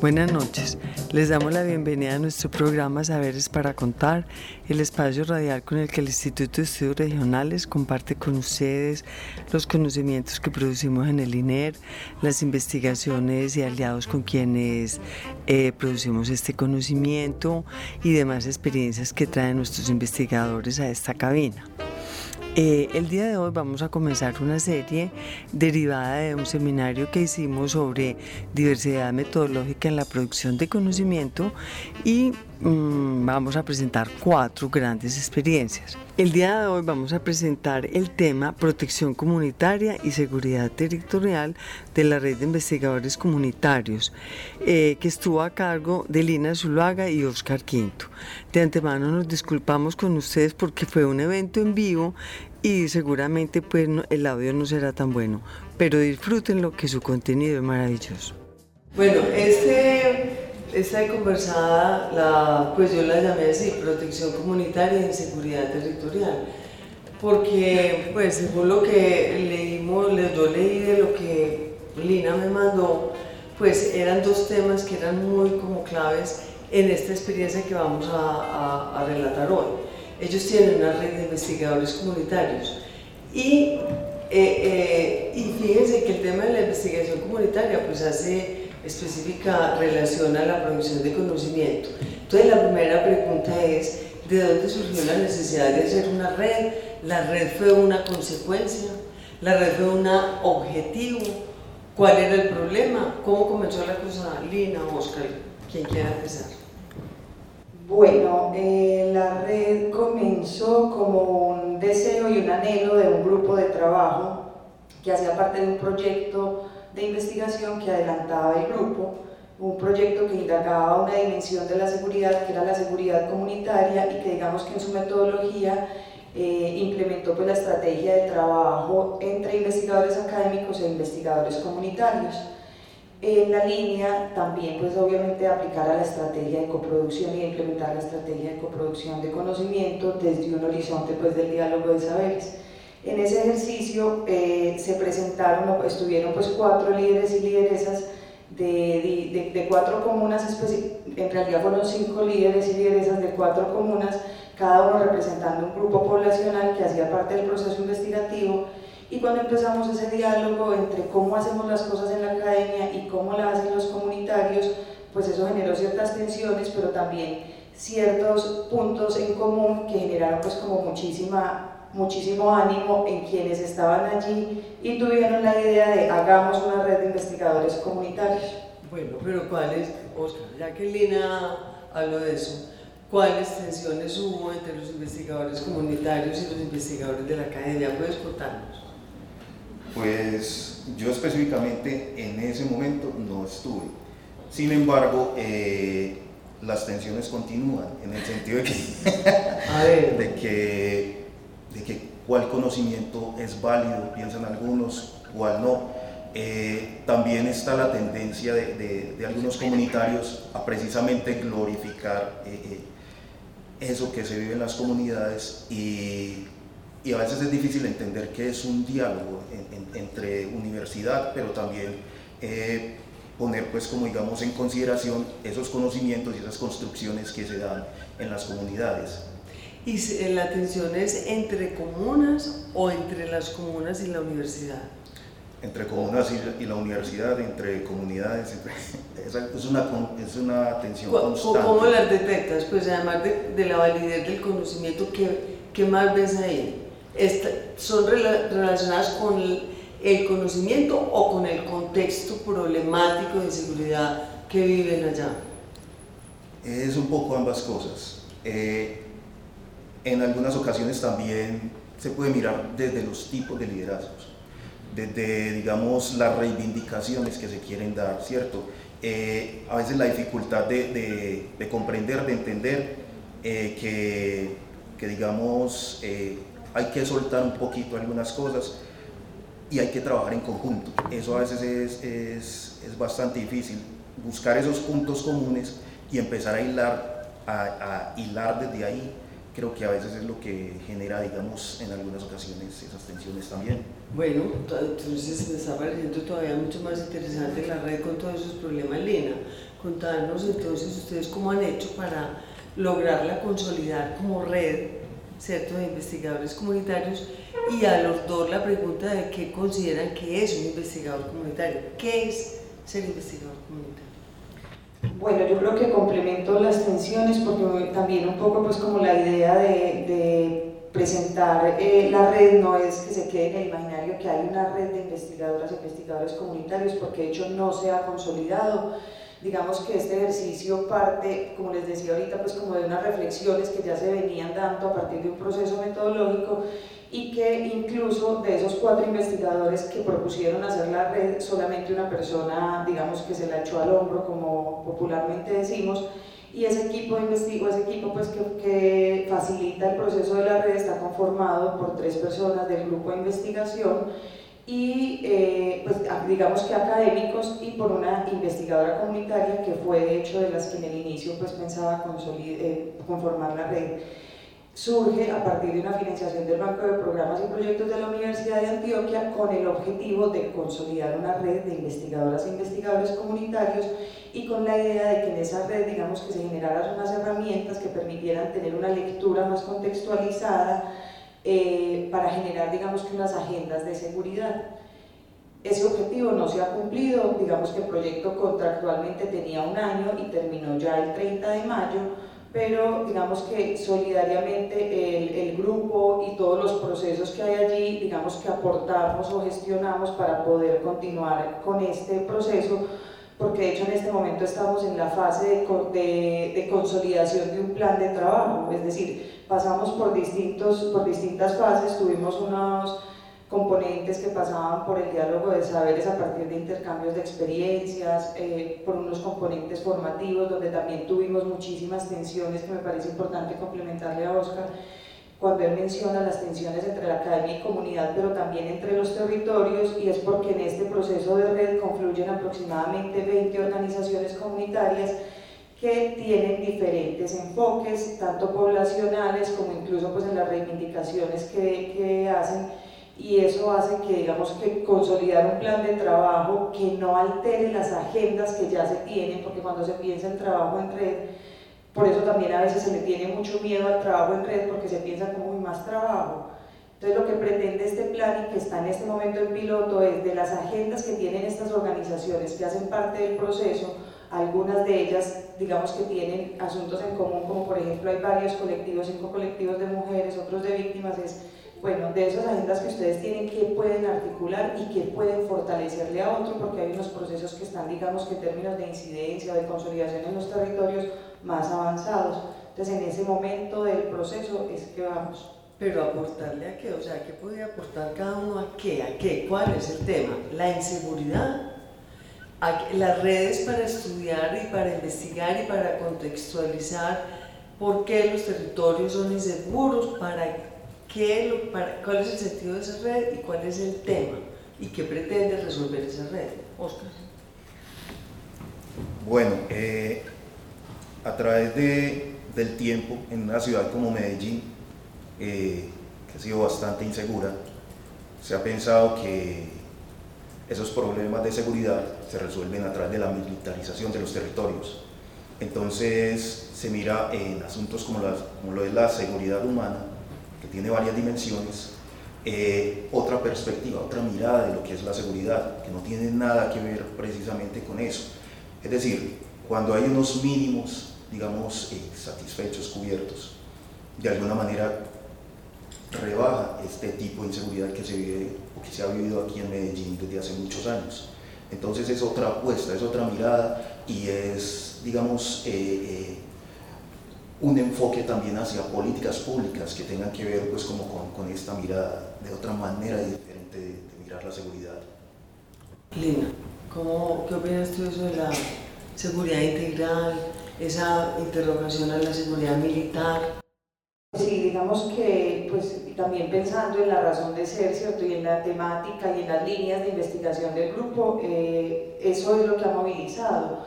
Buenas noches. Les damos la bienvenida a nuestro programa Saberes para Contar, el espacio radial con el que el Instituto de Estudios Regionales comparte con ustedes los conocimientos que producimos en el INER, las investigaciones y aliados con quienes eh, producimos este conocimiento y demás experiencias que traen nuestros investigadores a esta cabina. Eh, el día de hoy vamos a comenzar una serie derivada de un seminario que hicimos sobre diversidad metodológica en la producción de conocimiento y mm, vamos a presentar cuatro grandes experiencias. El día de hoy vamos a presentar el tema protección comunitaria y seguridad territorial de la red de investigadores comunitarios, eh, que estuvo a cargo de Lina Zuluaga y Oscar Quinto. De antemano nos disculpamos con ustedes porque fue un evento en vivo y seguramente pues el audio no será tan bueno, pero disfruten lo que su contenido es maravilloso. Bueno, este, esta conversada, la, pues yo la llamé así, protección comunitaria y seguridad territorial, porque pues según lo que leímos, yo leí de lo que Lina me mandó, pues eran dos temas que eran muy como claves en esta experiencia que vamos a relatar hoy. Ellos tienen una red de investigadores comunitarios y, eh, eh, y fíjense que el tema de la investigación comunitaria pues hace específica relación a la producción de conocimiento. Entonces la primera pregunta es, ¿de dónde surgió la necesidad de hacer una red? ¿La red fue una consecuencia? ¿La red fue un objetivo? ¿Cuál era el problema? ¿Cómo comenzó la cosa? Lina, Oscar, quien quiera empezar. Bueno, eh, la red comenzó como un deseo y un anhelo de un grupo de trabajo que hacía parte de un proyecto de investigación que adelantaba el grupo, un proyecto que indagaba una dimensión de la seguridad que era la seguridad comunitaria y que digamos que en su metodología eh, implementó pues, la estrategia de trabajo entre investigadores académicos e investigadores comunitarios en la línea también pues obviamente aplicar a la estrategia de coproducción y implementar la estrategia de coproducción de conocimiento desde un horizonte pues del diálogo de saberes. En ese ejercicio eh, se presentaron, estuvieron pues cuatro líderes y lideresas de, de, de, cuatro comunas, en realidad fueron cinco líderes y lideresas de cuatro comunas, cada uno representando un grupo poblacional que hacía parte del proceso investigativo y cuando empezamos ese diálogo entre cómo hacemos las cosas en la academia y cómo las hacen los comunitarios, pues eso generó ciertas tensiones, pero también ciertos puntos en común que generaron pues como muchísima, muchísimo ánimo en quienes estaban allí y tuvieron la idea de hagamos una red de investigadores comunitarios. Bueno, pero ¿cuáles, Oscar, ya que Lina habló de eso, cuáles tensiones hubo entre los investigadores comunitarios y los investigadores de la academia? ¿Puedes contarnos? Pues yo específicamente en ese momento no estuve. Sin embargo, eh, las tensiones continúan en el sentido de que, de que, de que cuál conocimiento es válido, piensan algunos, cuál no. Eh, también está la tendencia de, de, algunos comunitarios a precisamente glorificar eh, eso que se vive en las comunidades y y a veces es difícil entender que es un diálogo entre universidad, pero también eh, poner pues como digamos en consideración esos conocimientos y esas construcciones que se dan en las comunidades. ¿Y la tensión es entre comunas o entre las comunas y la universidad? Entre comunas y, la universidad, entre comunidades, es, una, es una tensión constante. ¿Cómo las detectas? Pues además de, de la validez del conocimiento, ¿qué, qué más ves ahí? Son relacionadas con el, conocimiento o con el contexto problemático de seguridad que viven allá? Es un poco ambas cosas. Eh, en algunas ocasiones también se puede mirar desde los tipos de liderazgos. desde, digamos, las reivindicaciones que se quieren dar, ¿cierto? Eh, a veces la dificultad de, de, comprender, de entender eh, que, que, digamos, eh, hay que soltar un poquito algunas cosas y hay que trabajar en conjunto. Eso a veces es, es, es bastante difícil, buscar esos puntos comunes y empezar a hilar, a, a hilar desde ahí creo que a veces es lo que genera, digamos, en algunas ocasiones esas tensiones también. Bueno, entonces me está pareciendo todavía mucho más interesante la red con todos esos problemas, Lina. Contarnos entonces ustedes cómo han hecho para lograrla consolidar como red, ¿cierto?, de investigadores comunitarios y a los dos la pregunta de qué consideran que es un investigador comunitario. ¿Qué es ser investigador comunitario? Bueno, yo creo que complemento las tensiones porque también un poco pues como la idea de, presentar eh, la red no es que se quede en el imaginario que hay una red de investigadoras e investigadores comunitarios porque de hecho no se ha consolidado. Digamos que este ejercicio parte, como les decía ahorita, pues como de unas reflexiones que ya se venían dando a partir de un proceso metodológico y que incluso de esos cuatro investigadores que propusieron hacer la red, solamente una persona, digamos, que se la echó al hombro, como popularmente decimos, y ese equipo de investigo, ese equipo pues que, que, facilita el proceso de la red está conformado por tres personas del grupo de investigación y eh, pues digamos que académicos y por una investigadora comunitaria que fue de hecho de las que en el inicio pues pensaba eh, conformar la red surge a partir de una financiación del Banco de Programas y Proyectos de la Universidad de Antioquia con el objetivo de consolidar una red de investigadoras e investigadores comunitarios y con la idea de que en esa red, digamos, que se generaran unas herramientas que permitieran tener una lectura más contextualizada eh, para generar, digamos, que unas agendas de seguridad. Ese objetivo no se ha cumplido, digamos que el proyecto contractualmente tenía un año y terminó ya el 30 de mayo, pero digamos que solidariamente el, el, grupo y todos los procesos que hay allí, digamos que aportamos o gestionamos para poder continuar con este proceso, porque de hecho en este momento estamos en la fase de, de, de consolidación de un plan de trabajo, es decir, pasamos por, distintos, por distintas fases, tuvimos unos componentes que pasaban por el diálogo de saberes a partir de intercambios de experiencias, eh, por unos componentes formativos donde también tuvimos muchísimas tensiones que me parece importante complementarle a Oscar. Cuando él menciona las tensiones entre la academia y comunidad, pero también entre los territorios, y es porque en este proceso de red confluyen aproximadamente 20 organizaciones comunitarias que tienen diferentes enfoques, tanto poblacionales como incluso pues en las reivindicaciones que, que hacen y eso hace que digamos que consolidar un plan de trabajo que no altere las agendas que ya se tienen, porque cuando se piensa en trabajo en red, por eso también a veces se le tiene mucho miedo al trabajo en red porque se piensa como hay más trabajo. Entonces lo que pretende este plan y que está en este momento en piloto es de las agendas que tienen estas organizaciones que hacen parte del proceso, algunas de ellas digamos que tienen asuntos en común, como por ejemplo hay varios colectivos, cinco colectivos de mujeres, otros de víctimas, es bueno, de esas agendas que ustedes tienen, ¿qué pueden articular y qué pueden fortalecerle a otro? Porque hay unos procesos que están, digamos, que en términos de incidencia o de consolidación en los territorios más avanzados. Entonces, en ese momento del proceso es que vamos. Pero aportarle a qué, o sea, ¿qué puede aportar cada uno a qué? ¿A qué? ¿Cuál es el tema? ¿La inseguridad? Las redes para estudiar y para investigar y para contextualizar por qué los territorios son inseguros, para ¿Qué, ¿Cuál es el sentido de esa red y cuál es el tema? ¿Y qué pretende resolver esa red? Oscar. Bueno, eh, a través de, del tiempo en una ciudad como Medellín, eh, que ha sido bastante insegura, se ha pensado que esos problemas de seguridad se resuelven a través de la militarización de los territorios. Entonces se mira en asuntos como, las, como lo es la seguridad humana que tiene varias dimensiones, eh, otra perspectiva, otra mirada de lo que es la seguridad, que no tiene nada que ver precisamente con eso. Es decir, cuando hay unos mínimos, digamos, eh, satisfechos, cubiertos, de alguna manera rebaja este tipo de inseguridad que se vive o que se ha vivido aquí en Medellín desde hace muchos años. Entonces es otra apuesta, es otra mirada y es, digamos, eh, un enfoque también hacia políticas públicas que tengan que ver pues como con, con esta mirada de otra manera diferente de, de mirar la seguridad. Lina, ¿cómo, ¿qué opinas tú de la seguridad integral, esa interrogación a la seguridad militar? Sí, digamos que pues también pensando en la razón de ser, ¿cierto? Y en la temática y en las líneas de investigación del grupo, eh, eso es lo que ha movilizado.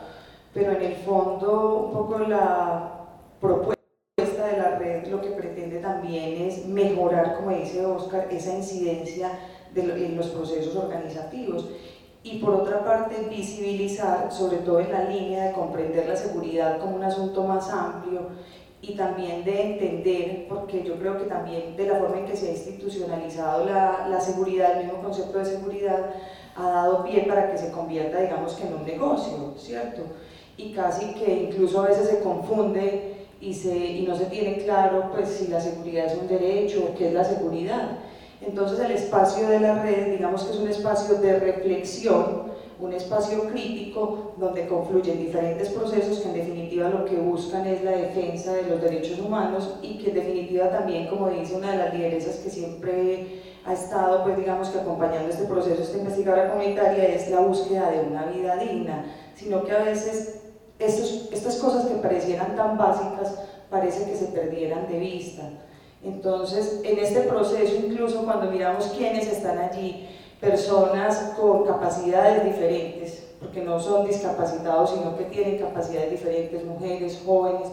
Pero en el fondo, un poco la propuesta de la red lo que pretende también es mejorar, como dice Oscar, esa incidencia de en los procesos organizativos y por otra parte visibilizar, sobre todo en la línea de comprender la seguridad como un asunto más amplio y también de entender, porque yo creo que también de la forma en que se ha institucionalizado la, la seguridad, el mismo concepto de seguridad, ha dado pie para que se convierta, digamos que en un negocio, ¿cierto? Y casi que incluso a veces se confunde y, se, y no se tiene claro pues si la seguridad es un derecho o qué es la seguridad. Entonces el espacio de la red, digamos que es un espacio de reflexión, un espacio crítico donde confluyen diferentes procesos que en definitiva lo que buscan es la defensa de los derechos humanos y que en definitiva también, como dice una de las lideresas que siempre ha estado, pues digamos que acompañando este proceso, esta investigadora comunitaria, es la búsqueda de una vida digna, sino que a veces estos, estas cosas que parecieran tan básicas parece que se perdieran de vista. Entonces, en este proceso, incluso cuando miramos quiénes están allí, personas con capacidades diferentes, porque no son discapacitados, sino que tienen capacidades diferentes, mujeres, jóvenes,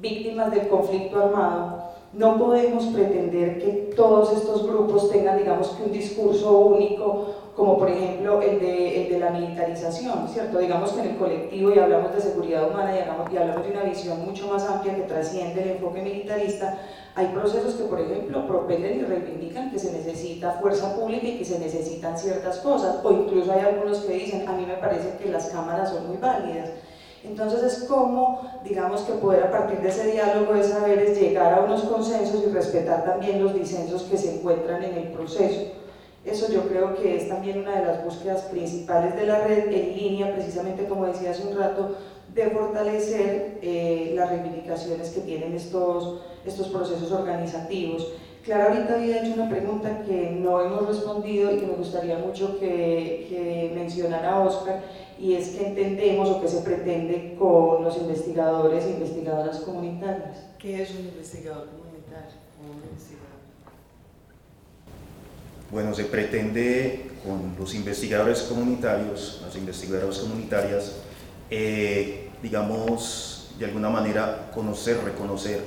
víctimas del conflicto armado, no podemos pretender que todos estos grupos tengan, digamos, que un discurso único, como por ejemplo el de, el de la militarización, ¿cierto? Digamos que en el colectivo, y hablamos de seguridad humana, y hablamos, y hablamos de una visión mucho más amplia que trasciende el enfoque militarista, hay procesos que, por ejemplo, propenden y reivindican que se necesita fuerza pública y que se necesitan ciertas cosas, o incluso hay algunos que dicen, a mí me parece que las cámaras son muy válidas. Entonces es como, digamos, que poder a partir de ese diálogo de saberes llegar a unos consensos y respetar también los disensos que se encuentran en el proceso. Eso yo creo que es también una de las búsquedas principales de la red en línea, precisamente como decía hace un rato, de fortalecer eh, las reivindicaciones que tienen estos, estos procesos organizativos. Clara ahorita había hecho una pregunta que no hemos respondido y que me gustaría mucho que, que mencionara Oscar, y es que entendemos o que se pretende con los investigadores e investigadoras comunitarias. ¿Qué es un investigador comunitario? Bueno, se pretende con los investigadores comunitarios, las investigadoras comunitarias, eh, digamos, de alguna manera conocer, reconocer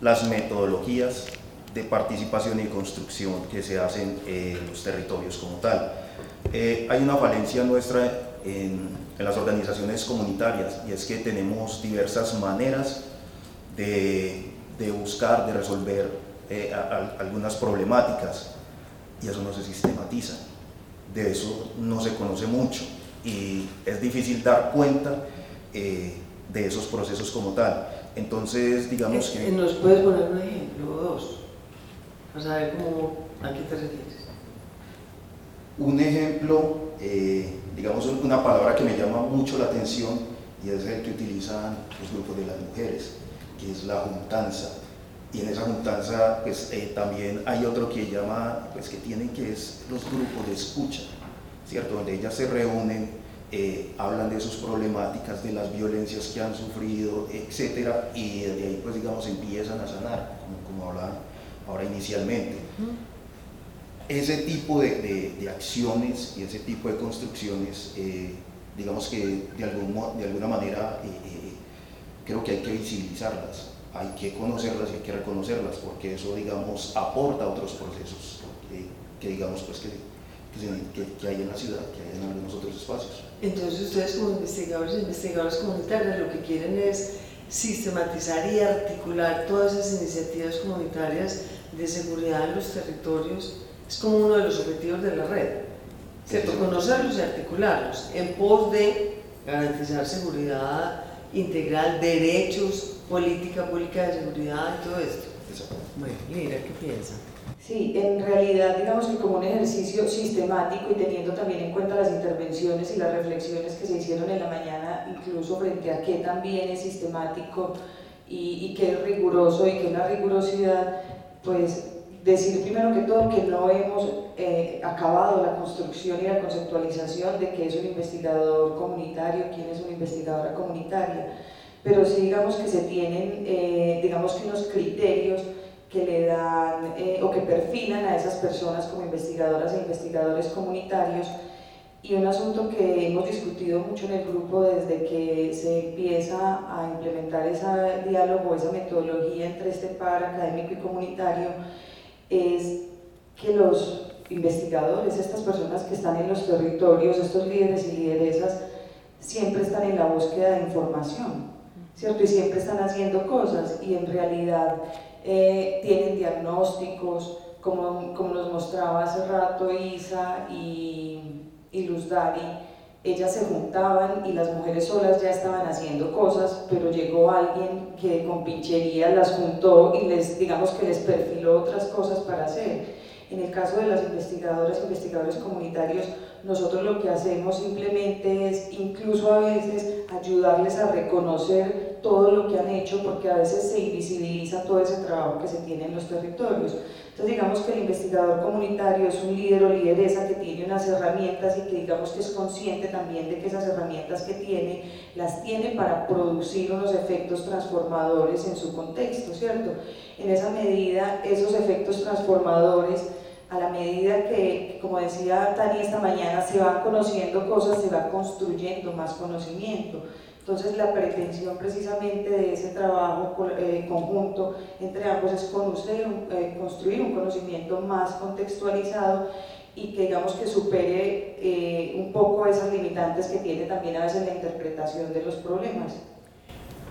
las metodologías de participación y construcción que se hacen en los territorios como tal. Eh, hay una falencia nuestra en, en, las organizaciones comunitarias y es que tenemos diversas maneras de, de buscar, de resolver eh, a, a, algunas problemáticas y eso no se sistematiza. De eso no se conoce mucho y es difícil dar cuenta eh, de esos procesos como tal. Entonces, digamos que... ¿Nos puedes poner un ejemplo o dos? Para saber cómo, a qué te refieres. Un ejemplo, eh, digamos una palabra que me llama mucho la atención y es el que utilizan los grupos de las mujeres, que es la juntanza. Y en esa juntanza pues, eh, también hay otro que llama, pues que tienen que es los grupos de escucha, ¿cierto? Donde ellas se reúnen eh, hablan de sus problemáticas, de las violencias que han sufrido, etcétera, y de ahí pues digamos empiezan a sanar, como, como hablaban ahora inicialmente. Ese tipo de, de, acciones y ese tipo de construcciones, eh, digamos que de, algún, de alguna manera creo que hay que visibilizarlas, hay que conocerlas y hay que reconocerlas, porque eso digamos aporta a otros procesos que, que digamos pues que que, que, hay en la ciudad, que hay en algunos otros espacios. Entonces ustedes como investigadores e investigadores comunitarios lo que quieren es sistematizar y articular todas esas iniciativas comunitarias de seguridad en los territorios, es como uno de los objetivos de la red, ¿cierto? Conocerlos y articularlos en pos de garantizar seguridad integral, derechos, política pública de seguridad y todo esto. Exacto. Bueno, mira, ¿qué piensa? Sí, en realidad digamos que como un ejercicio sistemático y teniendo también en cuenta las intervenciones y las reflexiones que se hicieron en la mañana, incluso frente a qué también es sistemático y, y qué es riguroso y qué es una rigurosidad, pues decir primero que todo que no hemos eh, acabado la construcción y la conceptualización de qué es un investigador comunitario, quién es una investigadora comunitaria, pero sí digamos que se tienen, eh, digamos que unos criterios que le dan eh, o que perfilan a esas personas como investigadoras e investigadores comunitarios. Y un asunto que hemos discutido mucho en el grupo desde que se empieza a implementar ese diálogo, esa metodología entre este par académico y comunitario, es que los investigadores, estas personas que están en los territorios, estos líderes y lideresas, siempre están en la búsqueda de información, ¿cierto? Y siempre están haciendo cosas y en realidad eh, tienen diagnósticos, como, como nos mostraba hace rato Isa y, y Luz Dari, ellas se juntaban y las mujeres solas ya estaban haciendo cosas, pero llegó alguien que con pinchería las juntó y les, digamos que les perfiló otras cosas para hacer. En el caso de las investigadoras e investigadores comunitarios, nosotros lo que hacemos simplemente es incluso a veces ayudarles a reconocer todo lo que han hecho porque a veces se invisibiliza todo ese trabajo que se tiene en los territorios. Entonces digamos que el investigador comunitario es un líder o lideresa que tiene unas herramientas y que digamos que es consciente también de que esas herramientas que tiene las tiene para producir unos efectos transformadores en su contexto, ¿cierto? En esa medida esos efectos transformadores a la medida que, como decía Tani esta mañana, se van conociendo cosas, se va construyendo más conocimiento. Entonces la pretensión precisamente de ese trabajo eh, conjunto entre ambos es conocer, eh, construir un conocimiento más contextualizado y que digamos que supere eh, un poco esas limitantes que tiene también a veces la interpretación de los problemas.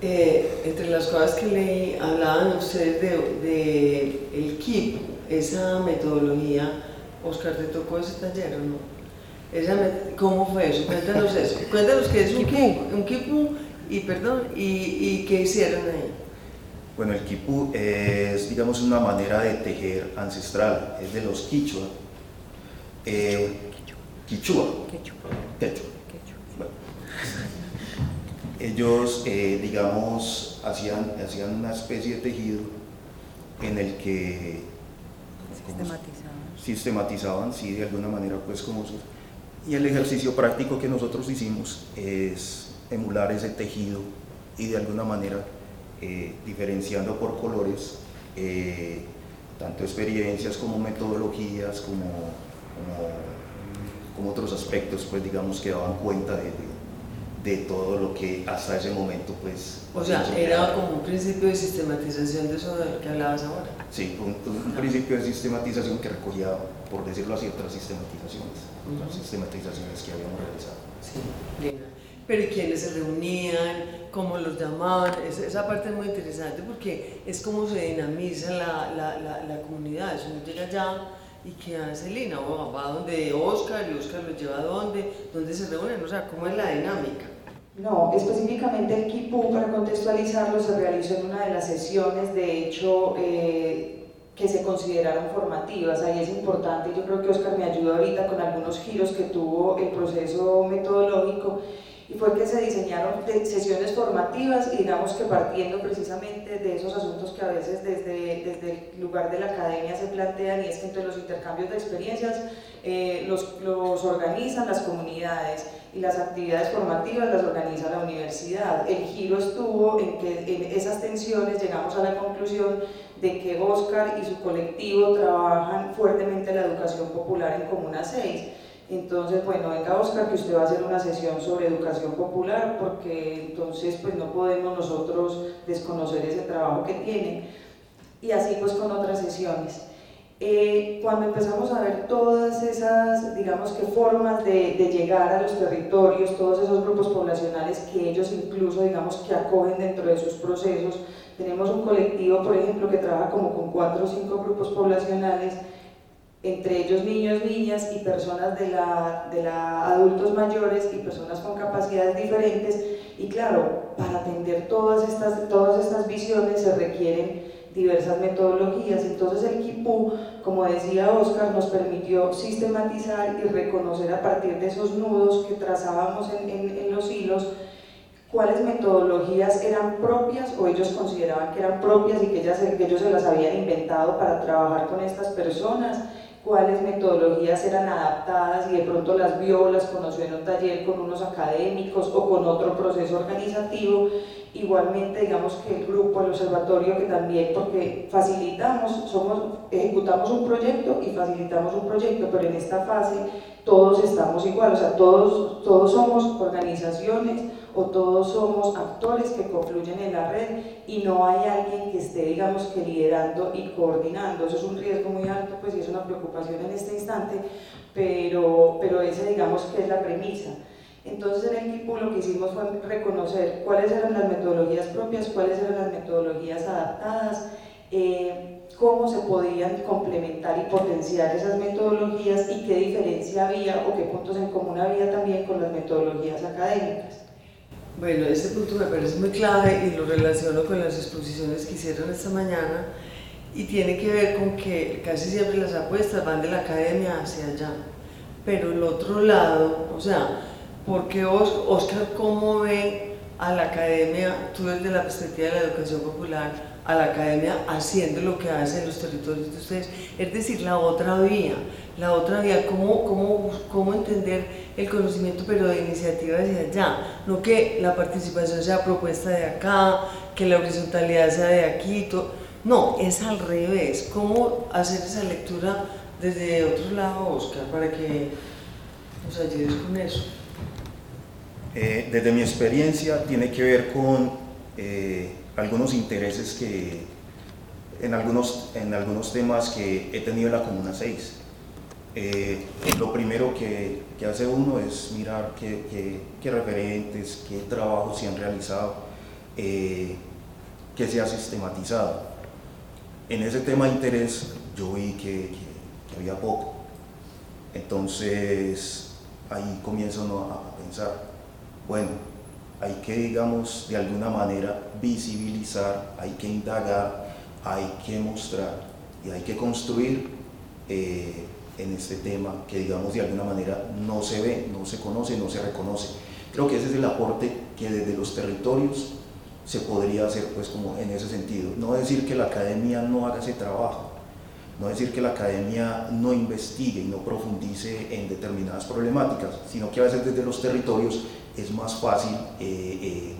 entre las cosas que leí, hablaban ustedes de, de el KIP, esa metodología. Oscar, ¿te tocó ese taller o no? ¿Cómo fue eso? Cuéntanos eso. Cuéntanos qué es un kipu, un kipu y perdón, y, y, qué hicieron ahí. Bueno, el kipu es, digamos, una manera de tejer ancestral, es de los quichua. Eh, quichua. Quechua. Bueno. Ellos, eh, digamos, hacían, hacían una especie de tejido en el que sistematizaban, sistematizaban sí, de alguna manera, pues como y el ejercicio práctico que nosotros hicimos es emular ese tejido y de alguna manera eh, diferenciando por colores eh, tanto experiencias como metodologías como, como, otros aspectos pues digamos que daban cuenta de, de, todo lo que hasta ese momento pues o sea era como un principio de sistematización de eso de lo que hablabas ahora sí un, un principio de sistematización que recogía por decirlo así otras sistematizaciones las sistematizaciones que habíamos realizado. Sí, Pero ¿y quiénes se reunían? ¿Cómo los llamaban? esa parte es muy interesante porque es como se dinamiza la, la, la, la comunidad. Eso uno llega allá y ¿qué hace Lina? O va donde Oscar y Oscar lo lleva a dónde, dónde se reúnen, o sea, ¿cómo es la dinámica? No, específicamente el KIPU, para contextualizarlo, se realizó en una de las sesiones, de hecho, eh, que se consideraron formativas. Ahí es importante, yo creo que Oscar me ayuda ahorita con algunos giros que tuvo el proceso metodológico y fue que se diseñaron sesiones formativas y digamos que partiendo precisamente de esos asuntos que a veces desde, desde el lugar de la academia se plantean y es que entre los intercambios de experiencias eh, los, los organizan las comunidades y las actividades formativas las organiza la universidad. El giro estuvo en que en esas tensiones llegamos a la conclusión de que Oscar y su colectivo trabajan fuertemente la educación popular en Comuna 6. Entonces, bueno, venga Oscar, que usted va a hacer una sesión sobre educación popular, porque entonces pues no podemos nosotros desconocer ese trabajo que tienen. Y así pues con otras sesiones. Eh, cuando empezamos a ver todas esas, digamos que formas de, de, llegar a los territorios, todos esos grupos poblacionales que ellos incluso, digamos que acogen dentro de sus procesos, tenemos un colectivo, por ejemplo, que trabaja como con cuatro o cinco grupos poblacionales, entre ellos niños, niñas y personas de la, de la adultos mayores y personas con capacidades diferentes. Y claro, para atender todas estas, todas estas visiones se requieren diversas metodologías. Entonces el KIPU, como decía Oscar, nos permitió sistematizar y reconocer a partir de esos nudos que trazábamos en, en, en los hilos cuáles metodologías eran propias o ellos consideraban que eran propias y que, que ellos se las habían inventado para trabajar con estas personas, cuáles metodologías eran adaptadas y de pronto las vio, las conoció en un taller con unos académicos o con otro proceso organizativo. Igualmente, digamos que el grupo, el observatorio, que también, porque facilitamos, somos, ejecutamos un proyecto y facilitamos un proyecto, pero en esta fase todos estamos igual, o sea, todos, todos somos organizaciones o todos somos actores que confluyen en la red y no hay alguien que esté, digamos, que liderando y coordinando. Eso es un riesgo muy alto, pues, y es una preocupación en este instante, pero, pero ese, digamos, que es la premisa. Entonces en el equipo lo que hicimos fue reconocer cuáles eran las metodologías propias, cuáles eran las metodologías adaptadas, eh, cómo se podían complementar y potenciar esas metodologías y qué diferencia había o qué puntos en común había también con las metodologías académicas. Bueno, ese punto me parece muy clave y lo relaciono con las exposiciones que hicieron esta mañana y tiene que ver con que casi siempre las apuestas van de la academia hacia allá. Pero el otro lado, o sea, porque Oscar, ¿cómo ve a la academia, tú desde la perspectiva de la educación popular, a la academia haciendo lo que hace en los territorios de ustedes? Es decir, la otra vía, la otra vía, cómo, cómo, cómo entender el conocimiento pero de iniciativa hacia allá, no que la participación sea propuesta de acá, que la horizontalidad sea de aquí, no, es al revés, cómo hacer esa lectura desde otro lado, Oscar, para que nos ayudes con eso. Eh, desde mi experiencia tiene que ver con eh, algunos intereses que en algunos, en algunos temas que he tenido en la Comuna 6. Eh, lo primero que, hace uno es mirar qué, referentes, qué trabajos se han realizado, qué se ha sistematizado. En ese tema de interés yo vi que había poco. Entonces ahí comienzo a pensar, bueno, hay que, digamos, de alguna manera visibilizar, hay que indagar, hay que mostrar y hay que construir eh, en este tema que, digamos, de alguna manera no se ve, no se conoce, no se reconoce. Creo que ese es el aporte que desde los territorios se podría hacer, pues, como en ese sentido. No decir que la academia no haga ese trabajo, no decir que la academia no investigue y no profundice en determinadas problemáticas, sino que a veces desde los territorios es más fácil, eh, eh,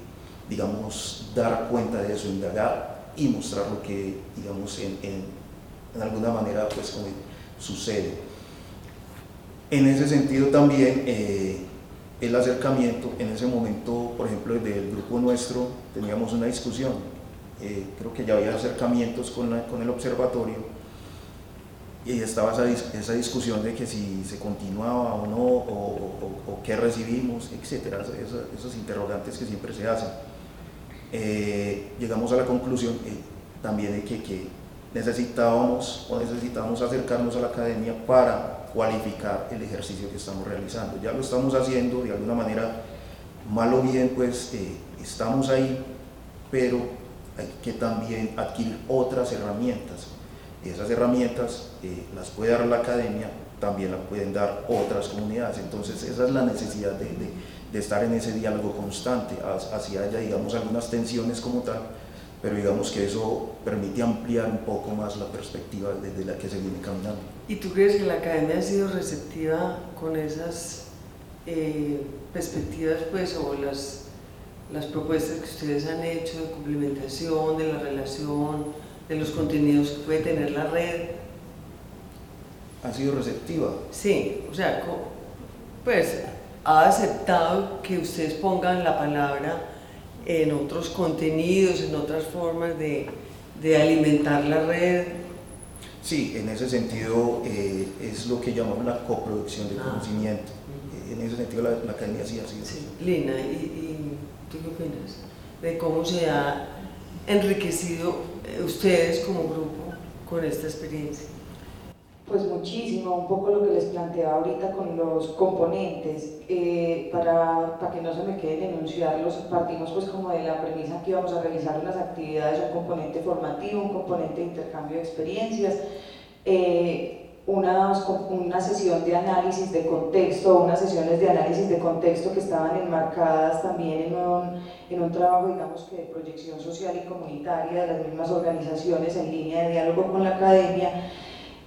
digamos, dar cuenta de eso, indagar y mostrar lo que, digamos, en, en, alguna manera, pues, como sucede. En ese sentido también eh, el acercamiento, en ese momento, por ejemplo, desde el grupo nuestro teníamos una discusión, creo que ya había acercamientos con, con el observatorio, y estaba esa, esa, discusión de que si se continuaba o no, o, qué recibimos, etcétera, esos, interrogantes que siempre se hacen. Eh, llegamos a la conclusión eh, también de que, que, necesitábamos o necesitábamos acercarnos a la academia para cualificar el ejercicio que estamos realizando. Ya lo estamos haciendo de alguna manera, mal o bien, pues eh, estamos ahí, pero hay que también adquirir otras herramientas esas herramientas eh, las puede dar la academia, también las pueden dar otras comunidades. Entonces esa es la necesidad de, de, estar en ese diálogo constante, hacia allá digamos algunas tensiones como tal, pero digamos que eso permite ampliar un poco más la perspectiva desde la que se viene caminando. ¿Y tú crees que la academia ha sido receptiva con esas eh, perspectivas pues, o las, las propuestas que ustedes han hecho de complementación, de la relación? De los contenidos que puede tener la red. ¿Ha sido receptiva? Sí, o sea, pues ha aceptado que ustedes pongan la palabra en otros contenidos, en otras formas de, de alimentar la red. Sí, en ese sentido eh, es lo que llamamos la coproducción de ah. conocimiento. En ese sentido la, la academia sí ha sido. Sí. Lina, ¿y, ¿y, tú qué opinas? De cómo se ha enriquecido ustedes como grupo con esta experiencia? Pues muchísimo, un poco lo que les planteaba ahorita con los componentes, eh, para, para, que no se me queden enunciarlos, partimos pues como de la premisa que íbamos a realizar unas actividades, un componente formativo, un componente de intercambio de experiencias, eh, una, una sesión de análisis de contexto, unas sesiones de análisis de contexto que estaban enmarcadas también en un, en un trabajo, digamos que de proyección social y comunitaria de las mismas organizaciones en línea de diálogo con la academia.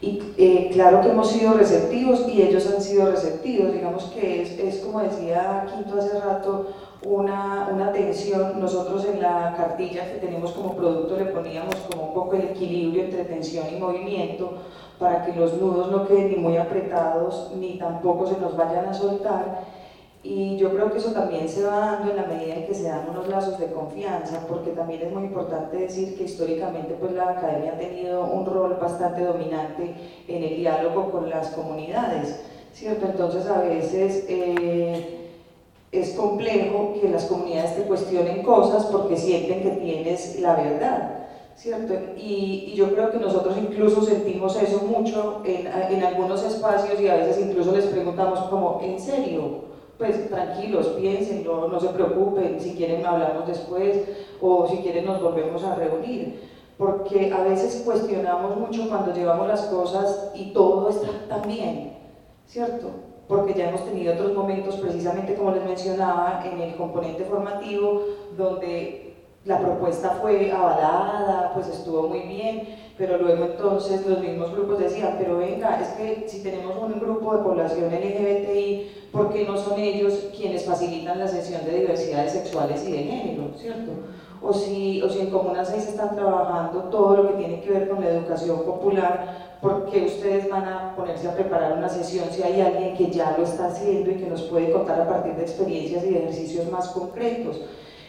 Y eh, claro que hemos sido receptivos y ellos han sido receptivos, digamos que es, es como decía Quinto hace rato, una, una, tensión, nosotros en la cartilla que tenemos como producto le poníamos como un poco el equilibrio entre tensión y movimiento, para que los nudos no queden ni muy apretados ni tampoco se nos vayan a soltar. Y yo creo que eso también se va dando en la medida en que se dan unos lazos de confianza, porque también es muy importante decir que históricamente pues la academia ha tenido un rol bastante dominante en el diálogo con las comunidades, ¿cierto? Entonces a veces eh, es complejo que las comunidades te cuestionen cosas porque sienten que tienes la verdad. ¿cierto? Y, y, yo creo que nosotros incluso sentimos eso mucho en, en, algunos espacios y a veces incluso les preguntamos como, ¿en serio? Pues tranquilos, piénsenlo, no se preocupen, si quieren hablamos después o si quieren nos volvemos a reunir. Porque a veces cuestionamos mucho cuando llevamos las cosas y todo está tan bien, ¿cierto? Porque ya hemos tenido otros momentos, precisamente como les mencionaba, en el componente formativo, donde la propuesta fue avalada, pues estuvo muy bien, pero luego entonces los mismos grupos decían, pero venga, es que si tenemos un grupo de población LGBTI, ¿por qué no son ellos quienes facilitan la sesión de diversidades sexuales y de género, cierto? O si, o si en Comuna 6 están trabajando todo lo que tiene que ver con la educación popular, ¿por qué ustedes van a ponerse a preparar una sesión si hay alguien que ya lo está haciendo y que nos puede contar a partir de experiencias y de ejercicios más concretos?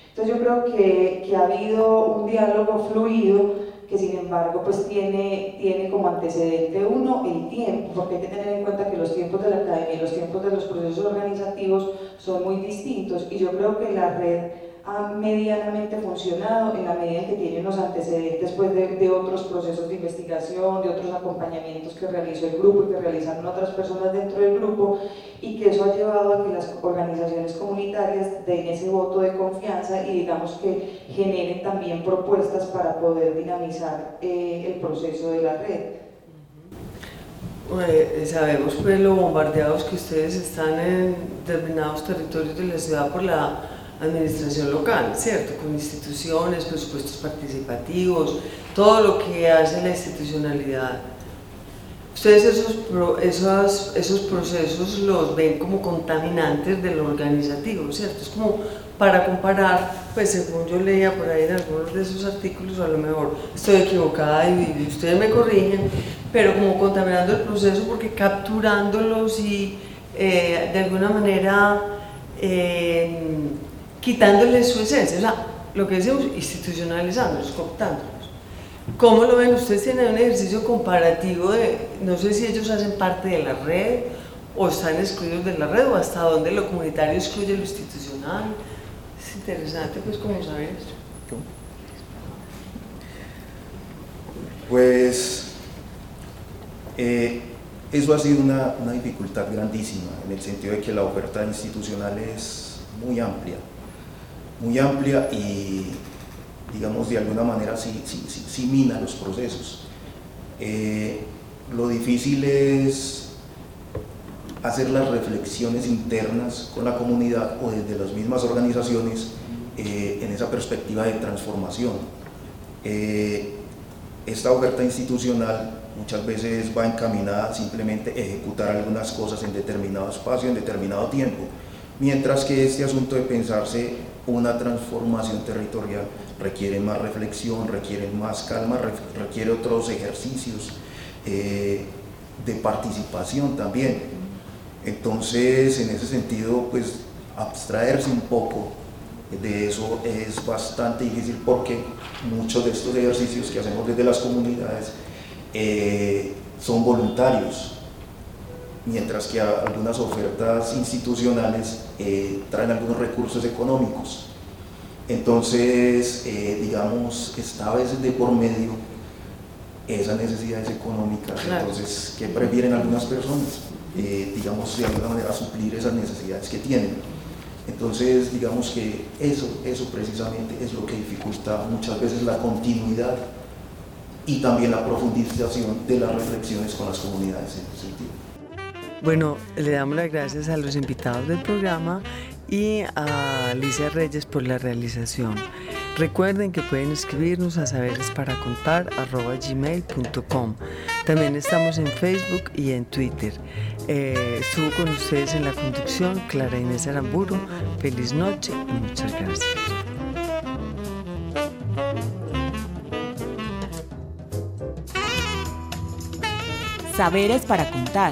Entonces yo creo que, que, ha habido un diálogo fluido que sin embargo pues tiene, tiene como antecedente uno el tiempo, porque hay que tener en cuenta que los tiempos de la academia y los tiempos de los procesos organizativos son muy distintos y yo creo que la red ha medianamente funcionado en la medida en que tiene unos antecedentes pues, de, otros procesos de investigación, de otros acompañamientos que realizó el grupo y que realizaron otras personas dentro del grupo y que eso ha llevado a que las organizaciones comunitarias den ese voto de confianza y digamos que generen también propuestas para poder dinamizar eh, el proceso de la red. Eh, sabemos pues lo bombardeados que ustedes están en determinados territorios de la ciudad por la administración local, ¿cierto? Con instituciones, presupuestos participativos, todo lo que hace la institucionalidad. Ustedes esos, esos, esos procesos los ven como contaminantes del organizativo, ¿cierto? Es como para comparar, pues según yo leía por ahí en algunos de esos artículos, a lo mejor estoy equivocada y, ustedes me corrigen, pero como contaminando el proceso porque capturándolos y eh, de alguna manera eh, quitándoles su esencia, lo que decimos institucionalizándolos, cooptándolos. ¿Cómo lo ven? Ustedes tienen un ejercicio comparativo de, no sé si ellos hacen parte de la red o están excluidos de la red o hasta dónde lo comunitario excluye lo institucional. Es interesante pues cómo saber esto. Pues eh, eso ha sido una, una dificultad grandísima en el sentido de que la oferta institucional es muy amplia muy amplia y, digamos, de alguna manera sí, sí, mina los procesos. Eh, lo difícil es hacer las reflexiones internas con la comunidad o desde las mismas organizaciones eh, en esa perspectiva de transformación. Eh, esta oferta institucional muchas veces va encaminada simplemente a ejecutar algunas cosas en determinado espacio, en determinado tiempo, mientras que este asunto de pensarse una transformación territorial requiere más reflexión, requiere más calma, requiere otros ejercicios eh, de participación también. Entonces, en ese sentido, pues abstraerse un poco de eso es bastante difícil porque muchos de estos ejercicios que hacemos desde las comunidades eh, son voluntarios, mientras que algunas ofertas institucionales eh, traen algunos recursos económicos. Entonces, eh, digamos, está a veces de por medio esas necesidades económicas. Entonces, ¿qué prefieren algunas personas? Eh, digamos, de alguna manera suplir esas necesidades que tienen. Entonces, digamos que eso, eso precisamente es lo que dificulta muchas veces la continuidad y también la profundización de las reflexiones con las comunidades en ese sentido. Bueno, le damos las gracias a los invitados del programa y a Alicia Reyes por la realización. Recuerden que pueden escribirnos a saberesparacontar.gmail.com También estamos en Facebook y en Twitter. Eh, estuvo con ustedes en la conducción Clara Inés Aramburu. Feliz noche y muchas gracias. Saberes para contar.